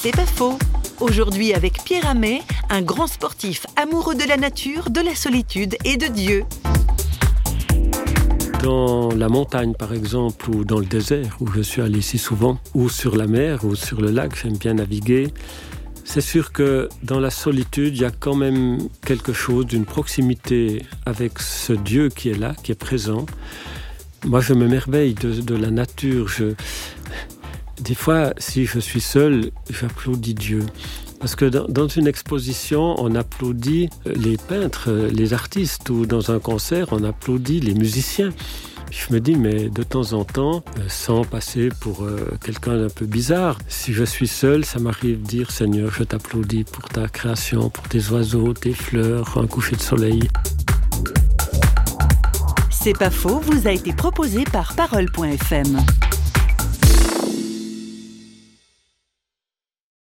C'est pas faux. Aujourd'hui avec Pierre Amet, un grand sportif amoureux de la nature, de la solitude et de Dieu. Dans la montagne, par exemple, ou dans le désert, où je suis allé si souvent, ou sur la mer, ou sur le lac, j'aime bien naviguer. C'est sûr que dans la solitude, il y a quand même quelque chose d'une proximité avec ce Dieu qui est là, qui est présent. Moi, je me merveille de, de la nature. Je... Des fois, si je suis seul, j'applaudis Dieu. Parce que dans, une exposition, on applaudit les peintres, les artistes, ou dans un concert, on applaudit les musiciens. Je me dis, mais de temps en temps, euh, sans passer pour euh, quelqu'un d'un peu bizarre, si je suis seul, ça m'arrive de dire, Seigneur, je t'applaudis pour ta création, pour tes oiseaux, tes fleurs, un coucher de soleil. C'est pas faux, vous a été proposé par parole.fm.